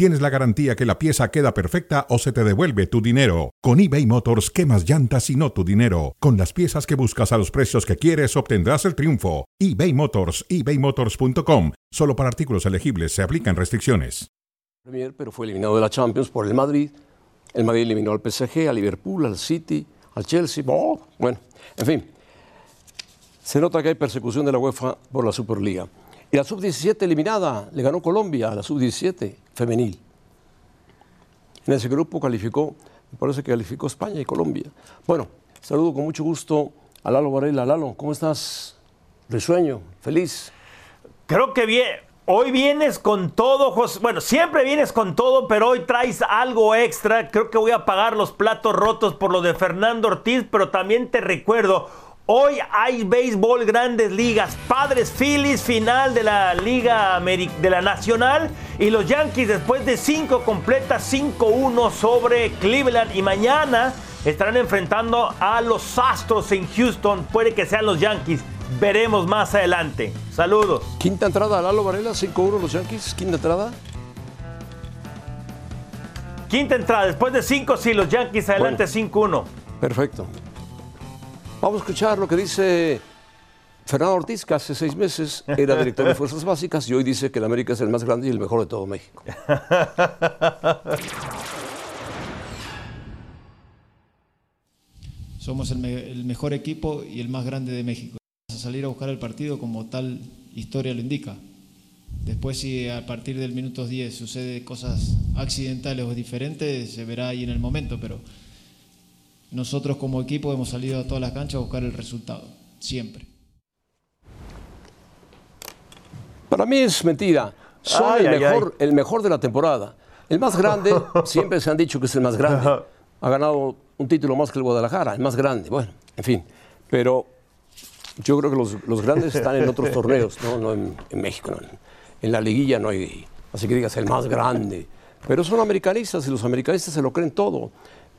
tienes la garantía que la pieza queda perfecta o se te devuelve tu dinero. Con eBay Motors, quemas llantas y no tu dinero. Con las piezas que buscas a los precios que quieres, obtendrás el triunfo. eBay Motors, ebaymotors.com. Solo para artículos elegibles se aplican restricciones. Premier, pero fue eliminado de la Champions por el Madrid. El Madrid eliminó al PSG, al Liverpool, al City, al Chelsea. Bueno, en fin. Se nota que hay persecución de la UEFA por la Superliga. Y la sub-17 eliminada, le ganó Colombia a la sub-17 femenil. En ese grupo calificó, me parece que calificó España y Colombia. Bueno, saludo con mucho gusto a Lalo Varela. Lalo, ¿cómo estás? Risueño, feliz. Creo que bien. Hoy vienes con todo, José. Bueno, siempre vienes con todo, pero hoy traes algo extra. Creo que voy a pagar los platos rotos por lo de Fernando Ortiz, pero también te recuerdo, hoy hay béisbol grandes ligas. Padres Phillies, final de la Liga de la Nacional. Y los Yankees, después de cinco completas, 5-1 sobre Cleveland. Y mañana estarán enfrentando a los Astros en Houston. Puede que sean los Yankees veremos más adelante. Saludos. Quinta entrada, Lalo Varela, 5-1 los Yankees. Quinta entrada. Quinta entrada, después de 5, sí, los Yankees adelante 5-1. Perfecto. Vamos a escuchar lo que dice Fernando Ortiz, que hace seis meses era director de Fuerzas Básicas y hoy dice que el América es el más grande y el mejor de todo México. Somos el, el mejor equipo y el más grande de México salir a buscar el partido como tal historia lo indica. Después si a partir del minuto 10 sucede cosas accidentales o diferentes, se verá ahí en el momento, pero nosotros como equipo hemos salido a todas las canchas a buscar el resultado, siempre. Para mí es mentira. Soy el, mejor, el mejor de la temporada. El más grande, siempre se han dicho que es el más grande. Ha ganado un título más que el Guadalajara, el más grande. Bueno, en fin. Pero yo creo que los, grandes están en otros torneos, no, en, México. En, la liguilla no hay, así que digas, el más grande. Pero son americanistas y los americanistas se lo creen todo.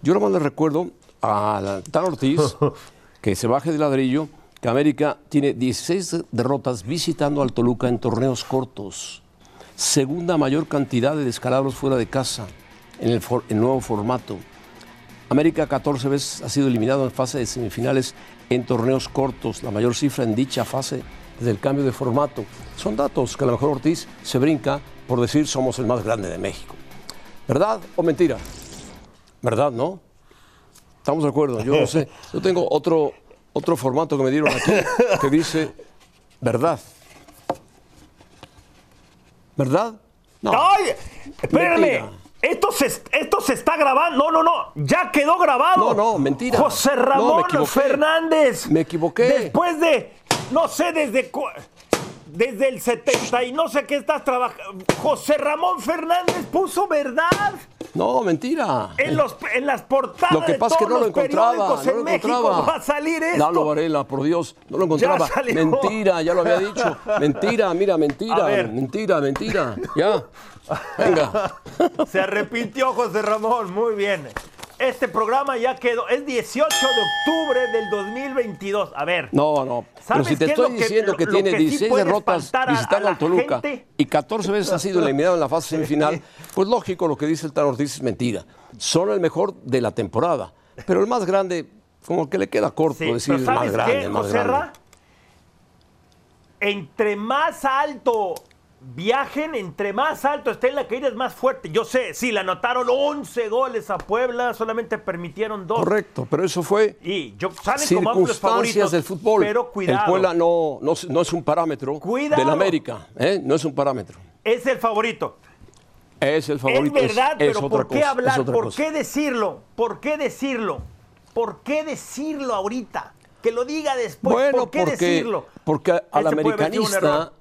Yo nomás les recuerdo a Tan Ortiz que se baje de ladrillo que América tiene 16 derrotas visitando al Toluca en torneos cortos. Segunda mayor cantidad de descalabros fuera de casa en el, el nuevo formato. América 14 veces ha sido eliminado en fase de semifinales en torneos cortos, la mayor cifra en dicha fase desde el cambio de formato. Son datos que a lo mejor Ortiz se brinca por decir somos el más grande de México. ¿Verdad o mentira? ¿Verdad, no? Estamos de acuerdo, yo no sé. Yo tengo otro, otro formato que me dieron aquí que dice verdad. ¿Verdad? No. ¡Ay! Espérame. Esto se, esto se está grabando. No, no, no. Ya quedó grabado. No, no, mentira. José Ramón Fernández. Me equivoqué. Después de, no sé desde desde el 70 y no sé qué estás trabajando. José Ramón Fernández puso verdad. No, mentira. En, los, en las portadas lo que pasa de que no lo encontraba, no en México va a salir esto. Lalo Varela, por Dios, no lo encontraba. Mentira, ya lo había dicho. Mentira, mira, mentira, mentira, mentira. Ya. Venga. Se arrepintió José Ramón, muy bien. Este programa ya quedó, es 18 de octubre del 2022. A ver. No, no. Pero si te estoy diciendo que, tiene 16 derrotas visitando al Toluca y 14 veces ha sido eliminado en la fase semifinal, pues lógico, lo que dice el Tan Ortiz es mentira. Son el mejor de la temporada. Pero el más grande, como que le queda corto decir el más grande, el más grande. Entre más alto viajen, entre más alto esté la caída es más fuerte. Yo sé, sí, le anotaron 11 goles a Puebla, solamente permitieron dos. Correcto, pero eso fue y yo, salen circunstancias del fútbol. Pero cuidado. El Puebla no, no, es un parámetro del América, ¿eh? no es un parámetro. Es el favorito. Es el favorito. Es verdad, pero ¿por qué hablar? ¿Por qué decirlo? ¿Por qué decirlo? ¿Por qué decirlo ahorita? Que lo diga después. Bueno, ¿Por qué porque, decirlo? Porque al americanista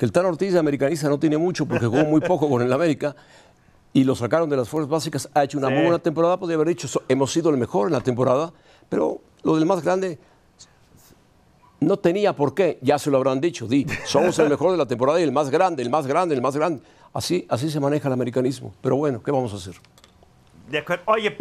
que el Tan Ortiz americanista no tiene mucho porque jugó muy poco con el América y lo sacaron de las fuerzas básicas, ha hecho una muy buena temporada, podría haber dicho, hemos sido el mejor en la temporada, pero lo del más grande No tenía por qué, ya se lo habrán dicho, di, somos el mejor de la temporada y el más grande, el más grande, el más grande. Así, así se maneja el americanismo. Pero bueno, ¿qué vamos a hacer? Oye,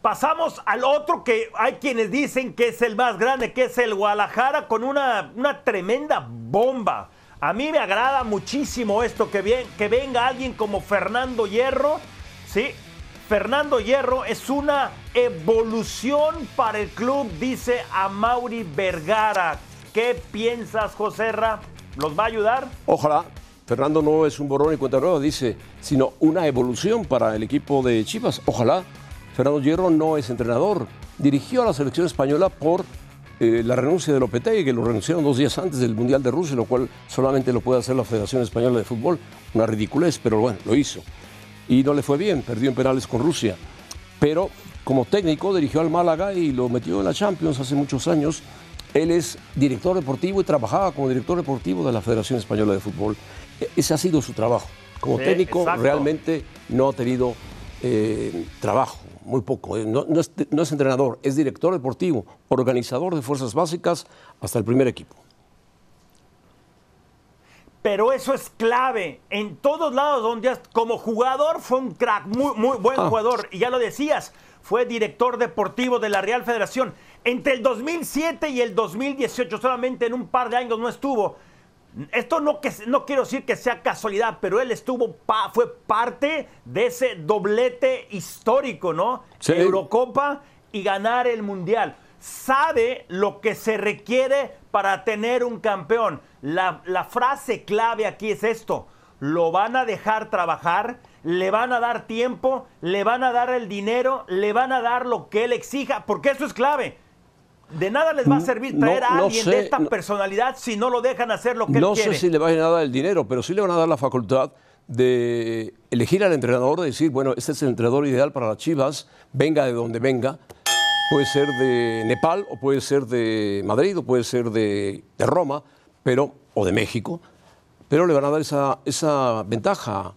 pasamos al otro que hay quienes dicen que es el más grande, que es el Guadalajara, con una, una tremenda bomba. A mí me agrada muchísimo esto, que, que venga alguien como Fernando Hierro, ¿sí? Fernando Hierro es una evolución para el club, dice a Mauri Vergara. ¿Qué piensas, Joserra? ¿Los va a ayudar? Ojalá. Fernando no es un borrón y cuenta nueva, dice, sino una evolución para el equipo de Chivas. Ojalá. Fernando Hierro no es entrenador. Dirigió a la selección española por eh, la renuncia de Lopetegui, que lo renunciaron dos días antes del Mundial de Rusia, lo cual solamente lo puede hacer la Federación Española de Fútbol. Una ridiculez, pero bueno, lo hizo y no le fue bien, perdió en penales con Rusia. Pero como técnico dirigió al Málaga y lo metió en la Champions hace muchos años. Él es director deportivo y trabajaba como director deportivo de la Federación Española de Fútbol. E-, ese ha sido su trabajo. Como técnico realmente no ha tenido eh, trabajo, muy poco. Eh, no, es, no es entrenador, es director deportivo, organizador de fuerzas básicas hasta el primer equipo pero eso es clave en todos lados donde como jugador fue un crack, muy, muy buen ah. jugador, y ya lo decías, fue director deportivo de la Real Federación. Entre el 2007 y el 2018, solamente en un par de años no estuvo. Esto no, que, no quiero decir que sea casualidad, pero él estuvo, fue parte de ese doblete histórico, ¿no? Eurocopa y ganar el Mundial. Sabe lo que se requiere para tener un campeón la, frase clave aquí es esto. Lo van a dejar trabajar, le van a dar tiempo, le van a dar el dinero, le van a dar lo que él exija, porque eso es clave. De nada les va a servir traer a alguien de esta personalidad si no lo dejan hacer lo que él quiere. No sé si le van a dar el dinero, pero sí le van a dar la facultad de elegir al entrenador, de decir, bueno, este es el entrenador ideal para las Chivas, venga de donde venga. Puede ser de Nepal, o puede ser de Madrid, o puede ser de Roma pero, o de México, pero le van a dar esa, esa ventaja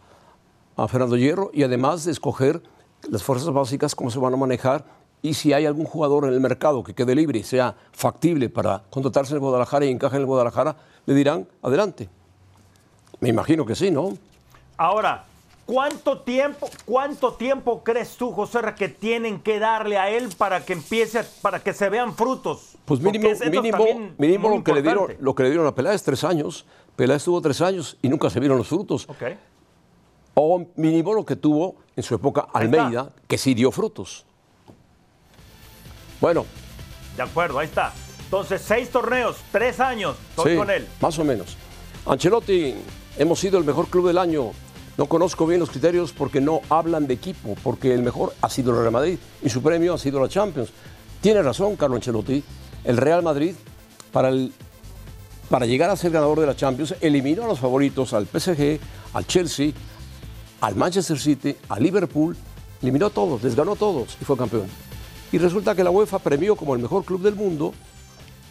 a Fernando Hierro y además de escoger las fuerzas básicas, cómo se van a manejar y si hay algún jugador en el mercado que quede libre y sea factible para contratarse en el Guadalajara y encaje en el Guadalajara, le dirán, adelante. Me imagino que sí, ¿no? Ahora, ¿Cuánto tiempo, cuánto tiempo crees tú, José, que tienen que darle a él para que empiece, para que se vean frutos? Pues mínimo, mínimo, lo, que le dieron, lo que le dieron a Peláez, tres años. Peláez tuvo tres años y nunca se vieron los frutos. O mínimo lo que tuvo en su época Almeida, que sí dio frutos. Bueno. De acuerdo, ahí está. Entonces, seis torneos, tres años, estoy con él. Más o menos. Ancelotti, hemos sido el mejor club del año no conozco bien los criterios porque no hablan de equipo, porque el mejor ha sido el Real Madrid y su premio ha sido la Champions. Tiene razón Carlo Ancelotti, el Real Madrid para, el, para llegar a ser ganador de la Champions eliminó a los favoritos al PSG, al Chelsea, al Manchester City, al Liverpool, eliminó a todos, les ganó a todos y fue campeón. Y resulta que la UEFA premió como el mejor club del mundo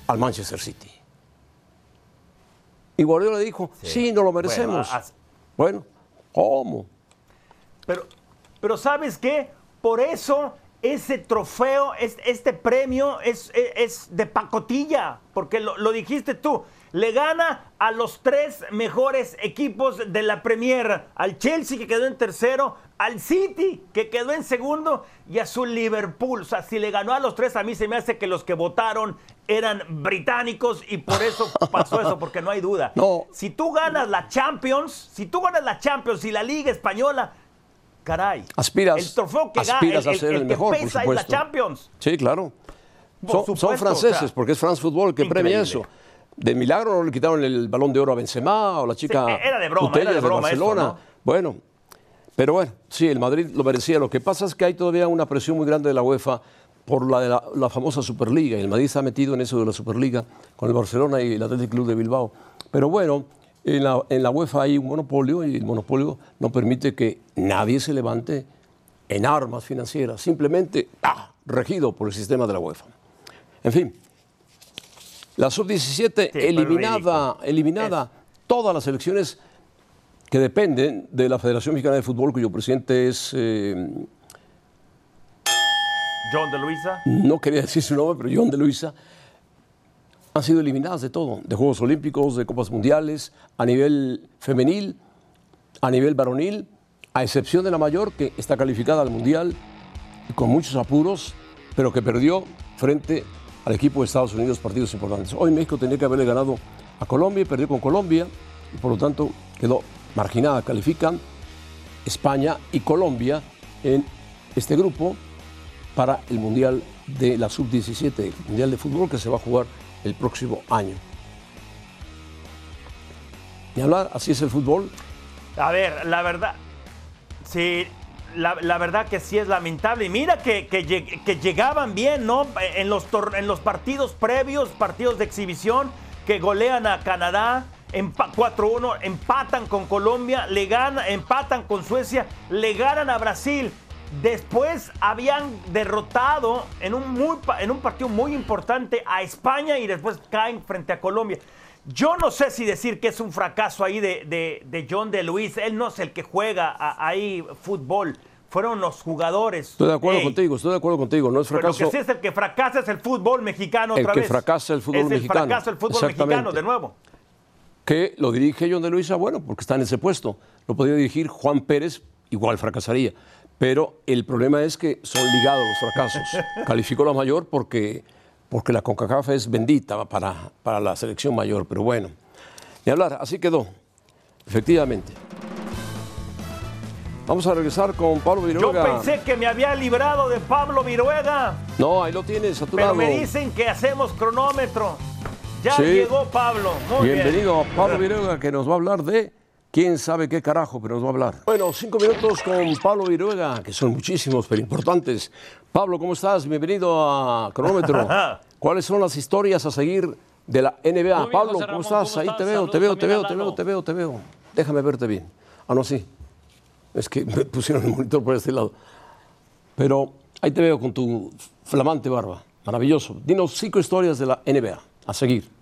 al Manchester City. Y Guardiola dijo, sí, no lo merecemos. bueno ¿Cómo? Pero, pero ¿sabes qué? Por eso ese trofeo, este premio es, es, de pacotilla, porque lo, lo, dijiste tú. Le gana a los tres mejores equipos de la Premier, al Chelsea que quedó en tercero, al City que quedó en segundo y a su Liverpool. O sea, si le ganó a los tres, a mí se me hace que los que votaron eran británicos y por eso pasó eso, porque no hay duda. No. Si tú ganas la Champions, si tú ganas la Champions y la Liga Española, caray. Aspiras, el trofeo que aspiras a ser el, mejor, pesa es la Champions. Sí, claro. Son, franceses, porque es France Football que premia eso. De milagro no le quitaron el balón de oro a Benzema o la chica era de broma, era de, broma Barcelona. Bueno, pero bueno, sí, el Madrid lo merecía. Lo que pasa es que hay todavía una presión muy grande de la UEFA por la, de la, famosa Superliga. Y el Madrid se ha metido en eso de la Superliga con el Barcelona y el Athletic Club de Bilbao. Pero bueno, en la, en la UEFA hay un monopolio y el monopolio no permite que nadie se levante en armas financieras, simplemente ah, regido por el sistema de la UEFA. En fin, la sub-17 eliminada, eliminada todas las elecciones que dependen de la Federación Mexicana de Fútbol, cuyo presidente es eh, John de Luisa. No quería decir su nombre, pero John de Luisa. han sido eliminadas de todo, de Juegos Olímpicos, de Copas Mundiales, a nivel femenil, a nivel varonil, a excepción de la mayor, que está calificada al Mundial con muchos apuros, pero que perdió frente al equipo de Estados Unidos partidos importantes. Hoy México tenía que haberle ganado a Colombia y perdió con Colombia, y por lo tanto quedó marginada. Califican España y Colombia en este grupo para el Mundial de la Sub-17, Mundial de Fútbol que se va a jugar el próximo año. Y hablar, así es el fútbol. A ver, la verdad, sí, la, verdad que sí es lamentable. Y mira que, llegaban bien, ¿no? En los, en los partidos previos, partidos de exhibición, que golean a Canadá, 4-1, empatan con Colombia, le ganan, empatan con Suecia, le ganan a Brasil. Después habían derrotado en un, muy, en un partido muy importante a España y después caen frente a Colombia. Yo no sé si decir que es un fracaso ahí de, John de Luis. Él no es el que juega ahí fútbol. Fueron los jugadores. Estoy de acuerdo contigo, estoy de acuerdo contigo. No es fracaso. Pero lo que sí es el que fracasa es el fútbol mexicano otra el que fracasa el fútbol mexicano. el fracaso el fútbol mexicano, de nuevo. Que lo dirige John de Luisa, bueno, porque está en ese puesto. Lo podría dirigir Juan Pérez, igual fracasaría. Pero el problema es que son ligados los fracasos. Calificó la mayor porque, porque la CONCACAF es bendita para, para la selección mayor, pero bueno. Y hablar, así quedó, efectivamente. Vamos a regresar con Pablo Viruega. Yo pensé que me había librado de Pablo Viruega. No, ahí lo tienes a tu Pero me dicen que hacemos cronómetro. Ya llegó Pablo. Muy Bienvenido a Pablo Viruega que nos va a hablar de quién sabe qué carajo, pero nos va a hablar. Bueno, cinco minutos con Pablo Viruega, que son muchísimos, pero importantes. Pablo, ¿cómo estás? Bienvenido a Cronómetro. ¿Cuáles son las historias a seguir de la NBA? Pablo, ¿cómo, estás? Ahí te veo, te veo, te veo, te veo, te veo, te veo. Déjame verte bien. Ah, no, sí. Es que me pusieron el monitor por este lado. Pero ahí te veo con tu flamante barba. Maravilloso. Dinos cinco historias de la NBA. A seguir.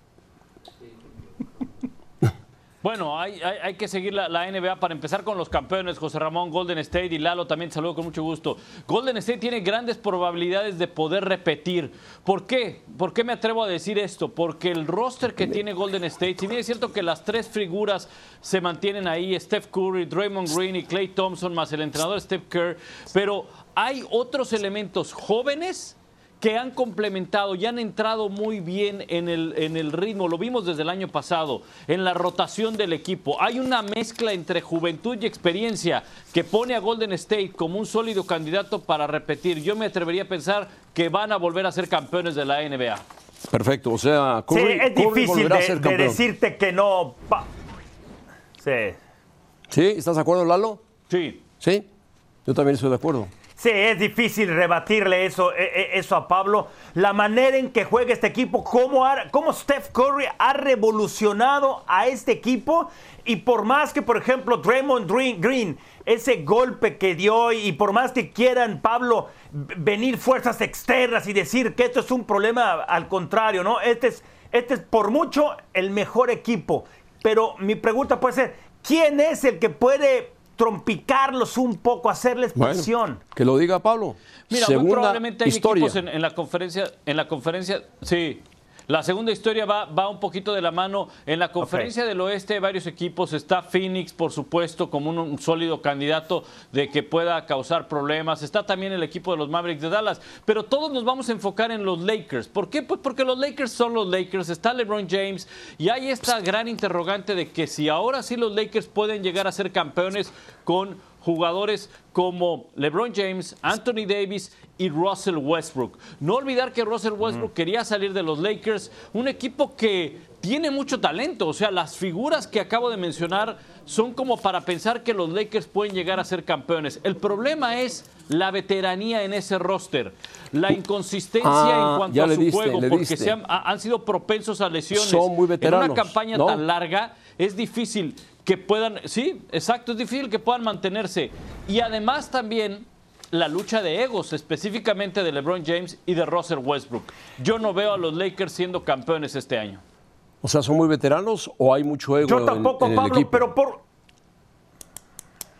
Bueno, hay, que seguir la, NBA para empezar con los campeones, José Ramón, Golden State y Lalo también saludo con mucho gusto. Golden State tiene grandes probabilidades de poder repetir. ¿Por qué? ¿Por qué me atrevo a decir esto? Porque el roster que tiene Golden State, si bien es cierto que las tres figuras se mantienen ahí, Steph Curry, Draymond Green y Clay Thompson, más el entrenador Steph Kerr, pero hay otros elementos jóvenes que han complementado y han entrado muy bien en el, en el ritmo. Lo vimos desde el año pasado, en la rotación del equipo. Hay una mezcla entre juventud y experiencia que pone a Golden State como un sólido candidato para repetir. Yo me atrevería a pensar que van a volver a ser campeones de la NBA. Perfecto, o sea, sí, es difícil de, decirte que no. Sí. ¿Sí? ¿Estás de acuerdo, Lalo? Sí. ¿Sí? Yo también estoy de acuerdo. Sí, es difícil rebatirle eso, e, e, eso a Pablo. La manera en que juega este equipo, cómo, cómo Steph Curry ha revolucionado a este equipo. Y por más que, por ejemplo, Draymond Green, ese golpe que dio, y por más que quieran, Pablo, venir fuerzas externas y decir que esto es un problema, al contrario, ¿no? Este es, este es por mucho el mejor equipo. Pero mi pregunta puede ser, ¿quién es el que puede trompicarlos un poco, hacerles presión. que lo diga Pablo. Mira, muy probablemente hay equipos en, la conferencia, en la conferencia, sí, la segunda historia va, va un poquito de la mano. En la conferencia del oeste hay varios equipos. Está Phoenix, por supuesto, como un, sólido candidato de que pueda causar problemas. Está también el equipo de los Mavericks de Dallas. Pero todos nos vamos a enfocar en los Lakers. ¿Por qué? Pues porque los Lakers son los Lakers. Está LeBron James. Y hay esta gran interrogante de que si ahora sí los Lakers pueden llegar a ser campeones con jugadores como LeBron James, Anthony Davis y Russell Westbrook. No olvidar que Russell Westbrook quería salir de los Lakers, un equipo que tiene mucho talento, o sea, las figuras que acabo de mencionar son como para pensar que los Lakers pueden llegar a ser campeones. El problema es la veteranía en ese roster, la inconsistencia en ah, cuanto a su juego, porque se han, sido propensos a lesiones. Son muy veteranos. En una campaña tan larga es difícil que puedan, sí, exacto, es difícil que puedan mantenerse. Y además también la lucha de egos, específicamente de LeBron James y de Russell Westbrook. Yo no veo a los Lakers siendo campeones este año. O sea, ¿son muy veteranos o hay mucho ego? Yo tampoco, Pablo, pero por.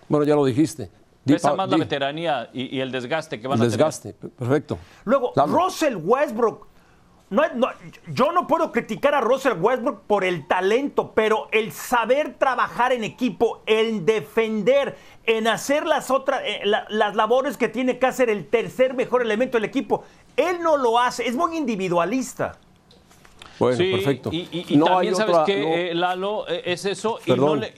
Bueno, ya lo dijiste. Pesa más la veteranía y, el desgaste que van a tener. Desgaste, perfecto. Luego, Russell Westbrook no, yo no puedo criticar a Russell Westbrook por el talento, pero el saber trabajar en equipo, el defender, en hacer las otras, eh, las labores que tiene que hacer el tercer mejor elemento del equipo, él no lo hace, es muy individualista. Bueno, perfecto. Y, también sabes que eh, Lalo eh, es eso y no, le,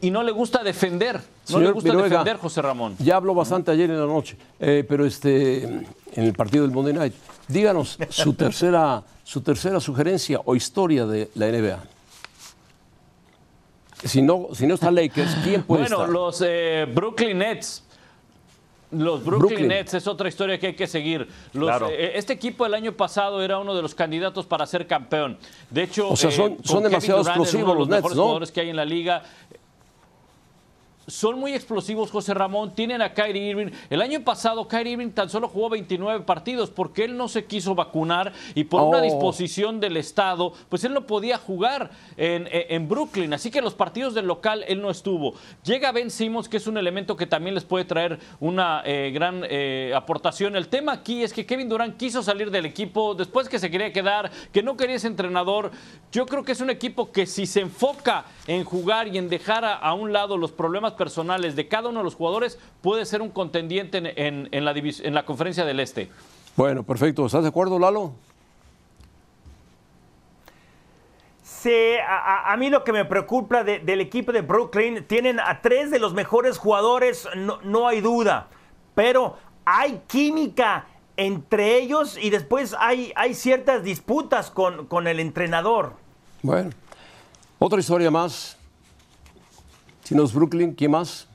y, no, le, gusta defender. No le gusta defender, José Ramón. Ya habló bastante ayer en la noche, pero este, en el partido del Monday Night. Díganos su tercera, su tercera sugerencia o historia de la NBA. Si no, si no está Lakers, ¿quién puede bueno, estar? Bueno, los eh, Brooklyn Nets. Los Brooklyn, Nets es otra historia que hay que seguir. Eh, este equipo el año pasado era uno de los candidatos para ser campeón. De hecho, o sea, son, eh, son demasiado explosivos los, Nets, ¿no? jugadores que hay en la liga son muy explosivos, José Ramón. Tienen a Kyrie Irving. El año pasado, Kyrie Irving tan solo jugó 29 partidos porque él no se quiso vacunar y por una oh. disposición del Estado, pues él no podía jugar en, Brooklyn. Así que los partidos del local él no estuvo. Llega Ben Simmons, que es un elemento que también les puede traer una eh, gran eh, aportación. El tema aquí es que Kevin Durant quiso salir del equipo después que se quería quedar, que no quería ese entrenador. Yo creo que es un equipo que si se enfoca en jugar y en dejar a un lado los problemas personales de cada uno de los jugadores puede ser un contendiente en, la, en la conferencia del Este. Bueno, perfecto. ¿Estás de acuerdo, Lalo? Sí, a, mí lo que me preocupa del equipo de Brooklyn, tienen a tres de los mejores jugadores, no, hay duda, pero hay química entre ellos y después hay, hay ciertas disputas con, con el entrenador. Bueno, otra historia más si no es Brooklyn, ¿quién más?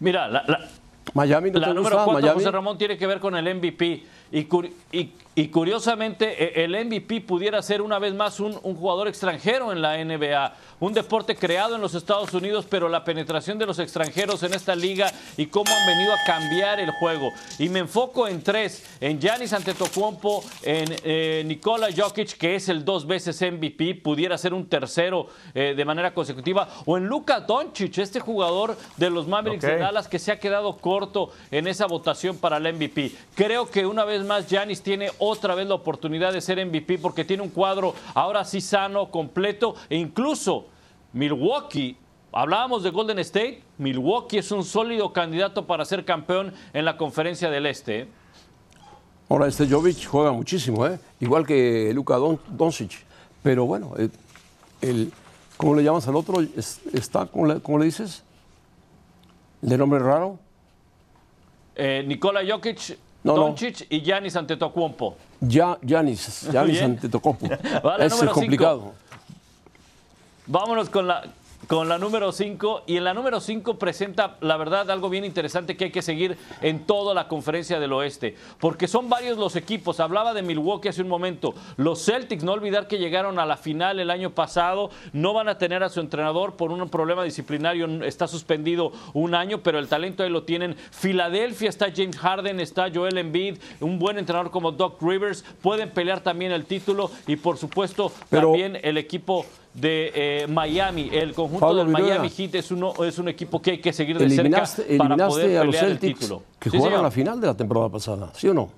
Mira, la, Miami no la número cuatro, José Ramón, tiene que ver con el MVP. Y, y, curiosamente, e, el MVP pudiera ser una vez más un, jugador extranjero en la NBA. Un deporte creado en los Estados Unidos, pero la penetración de los extranjeros en esta liga y cómo han venido a cambiar el juego. Y me enfoco en tres: en Giannis Antetokounmpo, en eh, Nikola Jokic, que es el dos veces MVP, pudiera ser un tercero eh, de manera consecutiva, o en Luka Doncic, este jugador de los Mavericks de Dallas que se ha quedado corto en esa votación para el MVP. Creo que una vez más Giannis tiene otra vez la oportunidad de ser MVP porque tiene un cuadro ahora sí sano, completo e incluso Milwaukee Hablábamos de Golden State, Milwaukee es un sólido candidato para ser campeón en la conferencia del Este. ¿eh? Ahora, este Jovic juega muchísimo, ¿eh? igual que Luka Doncic. Pero bueno, eh, el, ¿cómo le llamas al otro? ¿Está, cómo le, cómo le dices? ¿De nombre raro? Eh, Nikola Jokic Doncic y Giannis Antetokounmpo. Ya, Giannis, Giannis Antetokounmpo. vale, es complicado. Vámonos con la, con la número 5 y en la número 5 presenta la verdad algo bien interesante que hay que seguir en toda la conferencia del oeste, porque son varios los equipos, hablaba de Milwaukee hace un momento, los Celtics, no olvidar que llegaron a la final el año pasado, no van a tener a su entrenador por un problema disciplinario, está suspendido un año, pero el talento ahí lo tienen, Filadelfia está James Harden, está Joel Embiid, un buen entrenador como Doc Rivers, pueden pelear también el título y por supuesto también el equipo de eh, Miami. El conjunto del Miami Heat es, uno, es un equipo que hay que seguir de cerca para poder pelear el título. Que jugaron la final de la temporada pasada, ¿sí o no?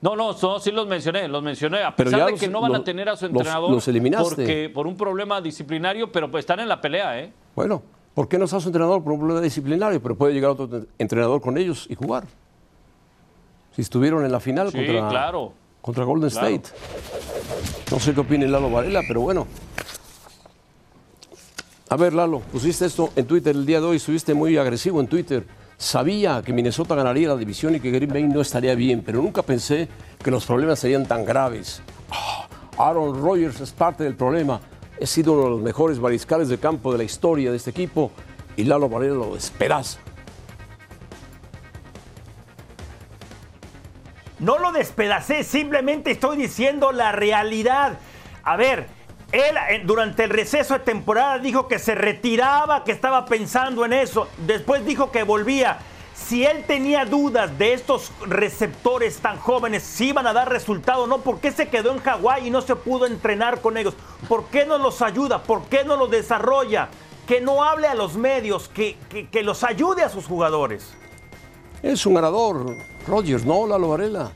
No, no, sí los mencioné, los mencioné, a pesar de que no van a tener a su entrenador los, eliminaste. Porque, por un problema disciplinario, pero pues están en la pelea, ¿eh? Bueno, ¿por qué no está su entrenador por un problema disciplinario? Pero puede llegar otro entrenador con ellos y jugar. Si estuvieron en la final sí, contra, claro. Contra Golden State. No sé qué opina Lalo Varela, pero bueno. A ver, Lalo, pusiste esto en Twitter el día de hoy, estuviste muy agresivo en Twitter. Sabía que Minnesota ganaría la división y que Green Bay no estaría bien, pero nunca pensé que los problemas serían tan graves. Ah, Aaron Rodgers es parte del problema. He sido uno de los mejores mariscales de campo de la historia de este equipo y Lalo Varela lo despedaza. No lo despedacé, simplemente estoy diciendo la realidad. A ver, él durante el receso de temporada dijo que se retiraba, que estaba pensando en eso. Después dijo que volvía. Si él tenía dudas de estos receptores tan jóvenes, si iban a dar resultado no, ¿por qué se quedó en Hawái y no se pudo entrenar con ellos? ¿Por qué no los ayuda? ¿Por qué no los desarrolla? Que no hable a los medios, que, que los ayude a sus jugadores. Es un ganador, Rogers, ¿no, Lalo Varela?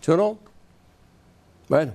¿Sí o no? Bueno.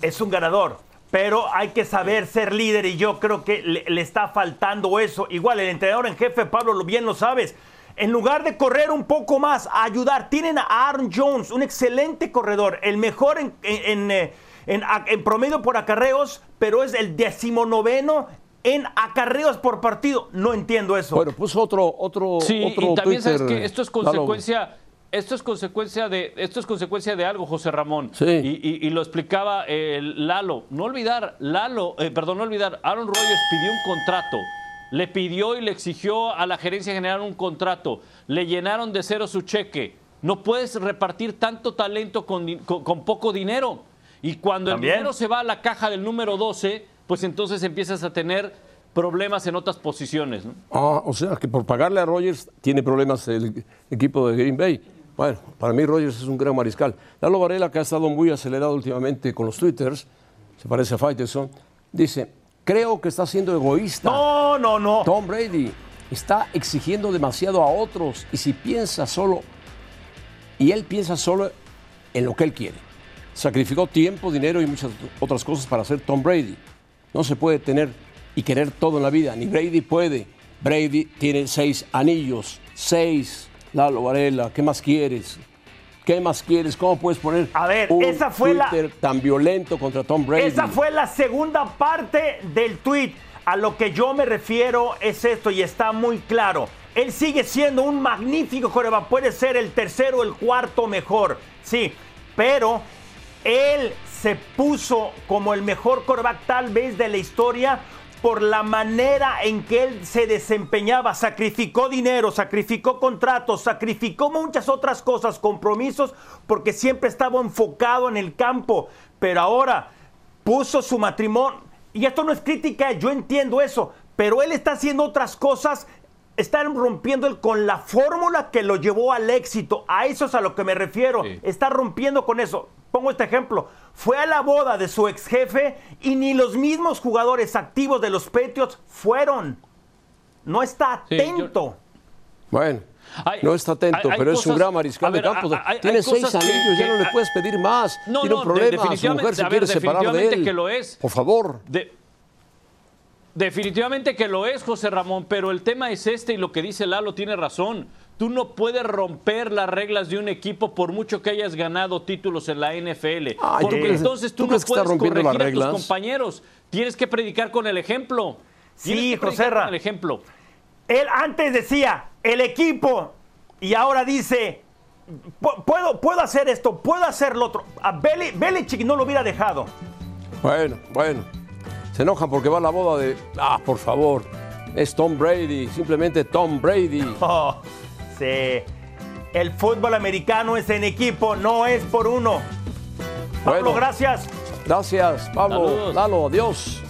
Es un ganador, pero hay que saber ser líder y yo creo que le, está faltando eso. Igual el entrenador en jefe, Pablo, lo bien lo sabes. En lugar de correr un poco más, ayudar, tienen a Aaron Jones, un excelente corredor, el mejor en, en, en, en promedio por acarreos, pero es el decimonoveno en acarreos por partido. No entiendo eso. Bueno, puso otro, otro. Sí, otro y también sabes que esto es consecuencia. Esto es consecuencia de esto es consecuencia de algo, José Ramón. Sí. Y, lo explicaba el Lalo. No olvidar, Lalo, eh, perdón, no olvidar, Aaron Rodgers pidió un contrato. Le pidió y le exigió a la gerencia general un contrato. Le llenaron de cero su cheque. No puedes repartir tanto talento con, con, poco dinero. Y cuando el dinero se va a la caja del número 12, pues entonces empiezas a tener problemas en otras posiciones. ¿no? Ah, o sea que por pagarle a Rogers tiene problemas el equipo de Green Bay. Bueno, para mí Rogers es un gran mariscal. Lalo Varela, que ha estado muy acelerado últimamente con los twitters, se parece a Faitelson, dice, creo que está siendo egoísta. No, no, no. Tom Brady está exigiendo demasiado a otros y si piensa solo, y él piensa solo en lo que él quiere. Sacrificó tiempo, dinero y muchas otras cosas para ser Tom Brady. No se puede tener y querer todo en la vida, ni Brady puede. Brady tiene seis anillos, seis. Lalo Varela, ¿qué más quieres? ¿Qué más quieres? ¿Cómo puedes poner a ver, un esa fue Twitter tan violento contra Tom Brady? Esa fue la segunda parte del tweet. A lo que yo me refiero es esto y está muy claro. Él sigue siendo un magnífico coreback. Puede ser el tercero o el cuarto mejor. Sí, pero él se puso como el mejor quarterback tal vez de la historia por la manera en que él se desempeñaba, sacrificó dinero, sacrificó contratos, sacrificó muchas otras cosas, compromisos, porque siempre estaba enfocado en el campo, pero ahora puso su matrimonio, y esto no es crítica, yo entiendo eso, pero él está haciendo otras cosas, está rompiendo él con la fórmula que lo llevó al éxito, a eso es a lo que me refiero, está rompiendo con eso. Pongo este ejemplo. Fue a la boda de su ex jefe y ni los mismos jugadores activos de los Patriots fueron. No está atento. Bueno, no está atento, pero es un gran mariscal de campo. Tiene seis anillos, ya no le puedes pedir más. No, Tiene un problema, su mujer se quiere separar de él. que lo es. Por favor. definitivamente que lo es, José Ramón, pero el tema es este y lo que dice Lalo tiene razón. Tú no puedes romper las reglas de un equipo por mucho que hayas ganado títulos en la NFL. porque entonces tú, no puedes corregir a tus compañeros. Tienes que predicar con el ejemplo. Sí, José Con el ejemplo. Él antes decía, el equipo, y ahora dice, puedo, puedo hacer esto, puedo hacer lo otro. A Belichick no lo hubiera dejado. Bueno, bueno. Se enojan porque va a la boda de, ah, por favor, es Tom Brady, simplemente Tom Brady. Oh. El fútbol americano es en equipo, no es por uno. Pablo, gracias. Gracias, Pablo. Lalo, adiós.